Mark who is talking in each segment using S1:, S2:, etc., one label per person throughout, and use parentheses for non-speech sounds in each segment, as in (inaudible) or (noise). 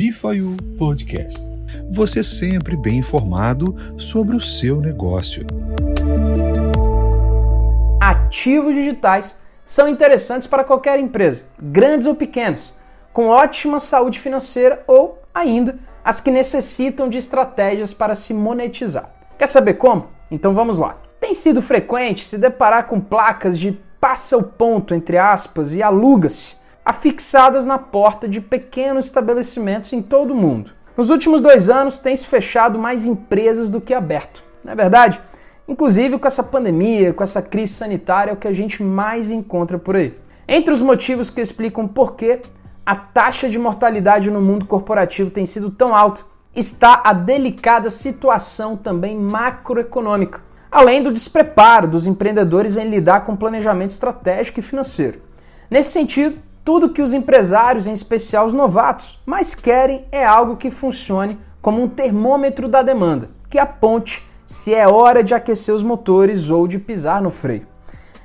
S1: Bifayu Podcast. Você sempre bem informado sobre o seu negócio.
S2: Ativos digitais são interessantes para qualquer empresa, grandes ou pequenas, com ótima saúde financeira ou ainda as que necessitam de estratégias para se monetizar. Quer saber como? Então vamos lá. Tem sido frequente se deparar com placas de passa o ponto, entre aspas, e aluga-se, afixadas na porta de pequenos estabelecimentos em todo o mundo. Nos últimos dois anos tem se fechado mais empresas do que aberto. Não é verdade? Inclusive com essa pandemia, com essa crise sanitária, é o que a gente mais encontra por aí. Entre os motivos que explicam por que a taxa de mortalidade no mundo corporativo tem sido tão alta está a delicada situação também macroeconômica, além do despreparo dos empreendedores em lidar com planejamento estratégico e financeiro. Nesse sentido, tudo que os empresários, em especial os novatos, mais querem é algo que funcione como um termômetro da demanda, que aponte se é hora de aquecer os motores ou de pisar no freio.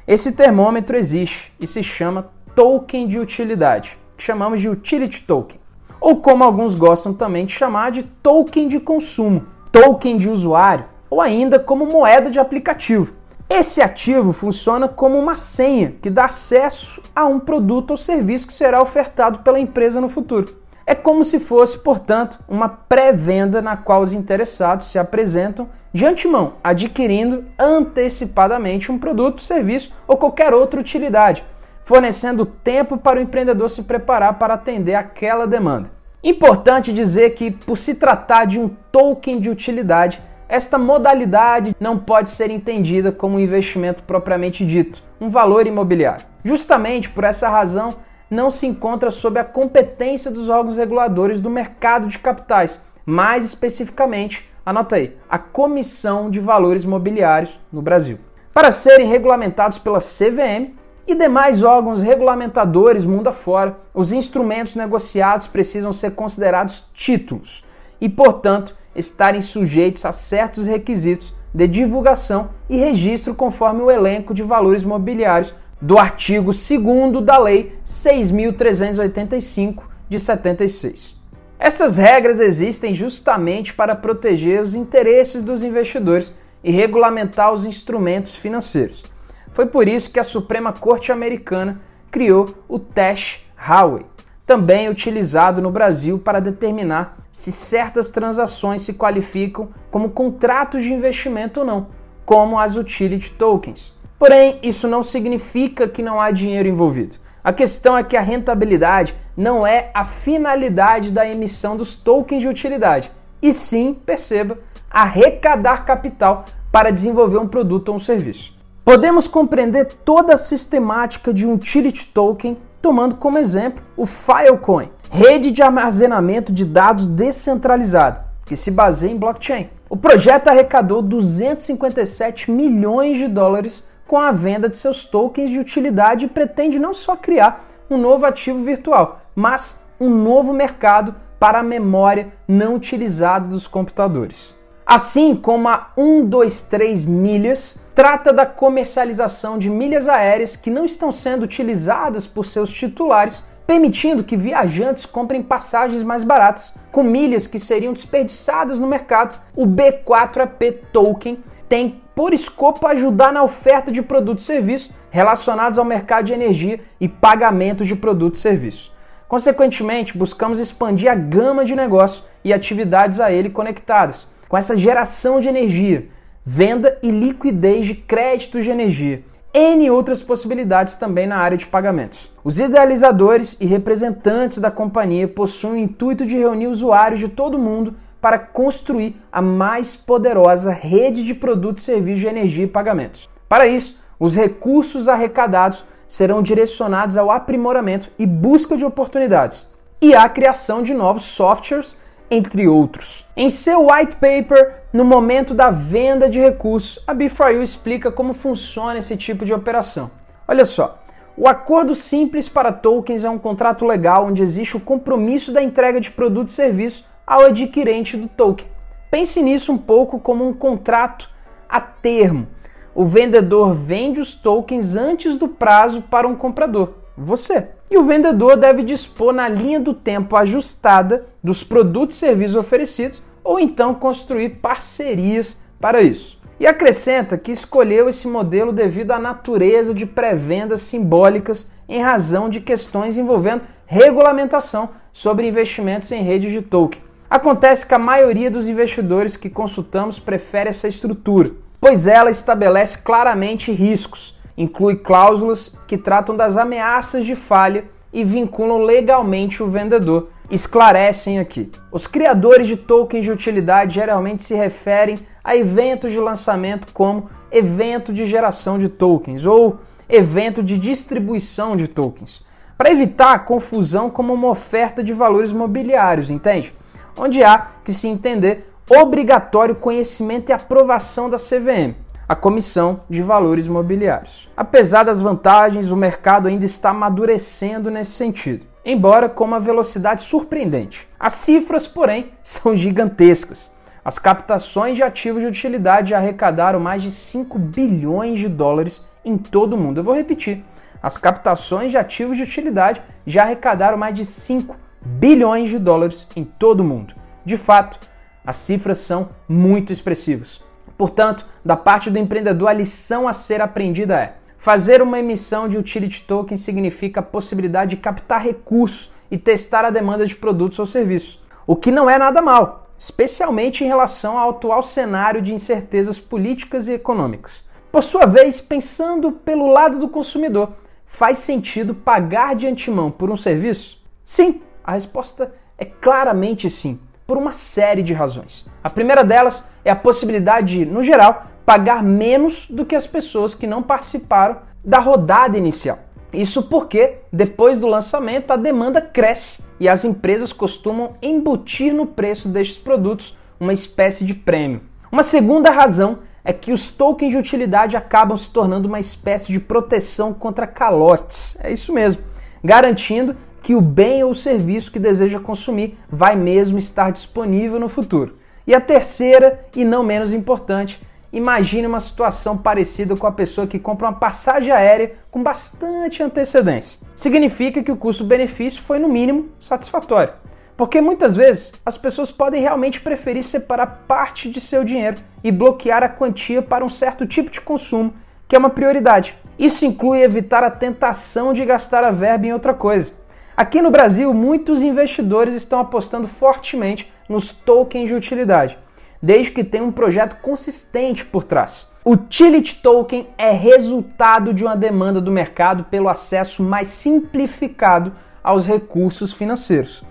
S2: Esse termômetro existe e se chama token de utilidade, que chamamos de utility token, ou como alguns gostam também de chamar de token de consumo, token de usuário, ou ainda como moeda de aplicativo. Esse ativo funciona como uma senha que dá acesso a um produto ou serviço que será ofertado pela empresa no futuro. É como se fosse, portanto, uma pré-venda na qual os interessados se apresentam de antemão, adquirindo antecipadamente um produto, serviço ou qualquer outra utilidade, fornecendo tempo para o empreendedor se preparar para atender aquela demanda. Importante dizer que, por se tratar de um token de utilidade, esta modalidade não pode ser entendida como um investimento propriamente dito, um valor imobiliário. Justamente por essa razão, não se encontra sob a competência dos órgãos reguladores do mercado de capitais, mais especificamente, anota aí, a Comissão de Valores Mobiliários no Brasil. Para serem regulamentados pela CVM e demais órgãos regulamentadores mundo afora, os instrumentos negociados precisam ser considerados títulos e, portanto, estarem sujeitos a certos requisitos de divulgação e registro conforme o elenco de valores mobiliários do artigo 2 da Lei 6.385 de 76. Essas regras existem justamente para proteger os interesses dos investidores e regulamentar os instrumentos financeiros. Foi por isso que a Suprema Corte Americana criou o Tash Howey, também utilizado no Brasil para determinar se certas transações se qualificam como contratos de investimento ou não, como as utility tokens. Porém, isso não significa que não há dinheiro envolvido. A questão é que a rentabilidade não é a finalidade da emissão dos tokens de utilidade, e sim, perceba, arrecadar capital para desenvolver um produto ou um serviço. Podemos compreender toda a sistemática de um utility token tomando como exemplo o Filecoin, rede de armazenamento de dados descentralizada, que se baseia em blockchain. O projeto arrecadou 257 milhões de dólares com a venda de seus tokens de utilidade e pretende não só criar um novo ativo virtual, mas um novo mercado para a memória não utilizada dos computadores. Assim como a 123 Milhas trata da comercialização de milhas aéreas que não estão sendo utilizadas por seus titulares, permitindo que viajantes comprem passagens mais baratas com milhas que seriam desperdiçadas no mercado, o B4EP Token tem por escopo ajudar na oferta de produtos e serviços relacionados ao mercado de energia e pagamentos de produtos e serviços. Consequentemente, buscamos expandir a gama de negócios e atividades a ele conectadas, com essa geração de energia, venda e liquidez de créditos de energia, N outras possibilidades também na área de pagamentos. Os idealizadores e representantes da companhia possuem o intuito de reunir usuários de todo mundo para construir a mais poderosa rede de produtos serviços de energia e pagamentos. Para isso, os recursos arrecadados serão direcionados ao aprimoramento e busca de oportunidades e à criação de novos softwares, entre outros. Em seu white paper, no momento da venda de recursos, a B4U explica como funciona esse tipo de operação. Olha só, o acordo simples para tokens é um contrato legal onde existe o compromisso da entrega de produtos e serviços ao adquirente do token. Pense nisso um pouco como um contrato a termo. O vendedor vende os tokens antes do prazo para um comprador, você. E o vendedor deve dispor na linha do tempo ajustada dos produtos e serviços oferecidos ou então construir parcerias para isso. E acrescenta que escolheu esse modelo devido à natureza de pré-vendas simbólicas em razão de questões envolvendo regulamentação sobre investimentos em redes de token. Acontece que a maioria dos investidores que consultamos prefere essa estrutura, pois ela estabelece claramente riscos, inclui cláusulas que tratam das ameaças de falha e vinculam legalmente o vendedor. Esclarecem aqui. Os criadores de tokens de utilidade geralmente se referem a eventos de lançamento como evento de geração de tokens ou evento de distribuição de tokens, para evitar confusão como uma oferta de valores mobiliários, entende? Onde há que se entender obrigatório conhecimento e aprovação da CVM a Comissão de Valores Imobiliários. Apesar das vantagens, o mercado ainda está amadurecendo nesse sentido, embora com uma velocidade surpreendente. As cifras, porém, (laughs) são gigantescas. As captações de ativos de utilidade já arrecadaram mais de 5 bilhões de dólares em todo o mundo. Eu vou repetir. As captações de ativos de utilidade já arrecadaram mais de 5 bilhões de dólares em todo o mundo. De fato, as cifras são muito expressivas. Portanto, da parte do empreendedor, a lição a ser aprendida é: fazer uma emissão de utility token significa a possibilidade de captar recursos e testar a demanda de produtos ou serviços, o que não é nada mal, especialmente em relação ao atual cenário de incertezas políticas e econômicas. Por sua vez, pensando pelo lado do consumidor, faz sentido pagar de antemão por um serviço? Sim, a resposta é claramente sim por uma série de razões. A primeira delas é a possibilidade de, no geral, pagar menos do que as pessoas que não participaram da rodada inicial. Isso porque, depois do lançamento, a demanda cresce e as empresas costumam embutir no preço destes produtos uma espécie de prêmio. Uma segunda razão é que os tokens de utilidade acabam se tornando uma espécie de proteção contra calotes. É isso mesmo, garantindo que o bem ou serviço que deseja consumir vai mesmo estar disponível no futuro. E a terceira, e não menos importante, imagine uma situação parecida com a pessoa que compra uma passagem aérea com bastante antecedência. Significa que o custo-benefício foi, no mínimo, satisfatório. Porque muitas vezes as pessoas podem realmente preferir separar parte de seu dinheiro e bloquear a quantia para um certo tipo de consumo, que é uma prioridade. Isso inclui evitar a tentação de gastar a verba em outra coisa. Aqui no Brasil, muitos investidores estão apostando fortemente nos tokens de utilidade, desde que tenha um projeto consistente por trás. Utility Token é resultado de uma demanda do mercado pelo acesso mais simplificado aos recursos financeiros.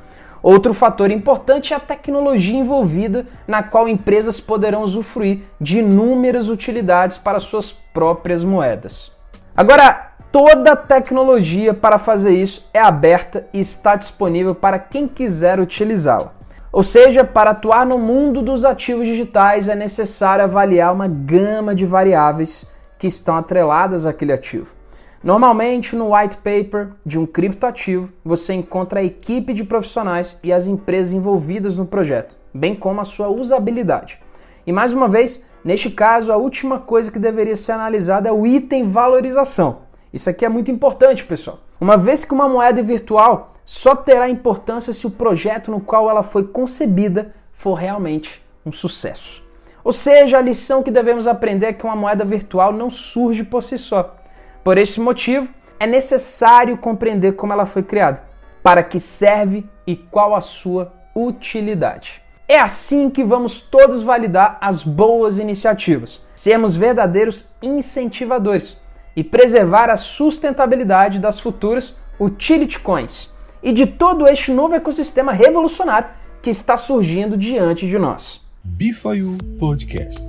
S2: Outro fator importante é a tecnologia envolvida, na qual empresas poderão usufruir de inúmeras utilidades para suas próprias moedas. Agora, Toda a tecnologia para fazer isso é aberta e está disponível para quem quiser utilizá-la. Ou seja, para atuar no mundo dos ativos digitais é necessário avaliar uma gama de variáveis que estão atreladas àquele ativo. Normalmente, no white paper de um criptoativo, você encontra a equipe de profissionais e as empresas envolvidas no projeto, bem como a sua usabilidade. E mais uma vez, neste caso, a última coisa que deveria ser analisada é o item valorização. Isso aqui é muito importante, pessoal. Uma vez que uma moeda virtual só terá importância se o projeto no qual ela foi concebida for realmente um sucesso. Ou seja, a lição que devemos aprender é que uma moeda virtual não surge por si só. Por esse motivo, é necessário compreender como ela foi criada, para que serve e qual a sua utilidade. É assim que vamos todos validar as boas iniciativas, sermos verdadeiros incentivadores e preservar a sustentabilidade das futuras utility coins e de todo este novo ecossistema revolucionário que está surgindo diante de nós.
S1: Bifayu Podcast.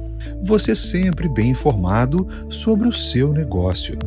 S1: Você sempre bem informado sobre o seu negócio.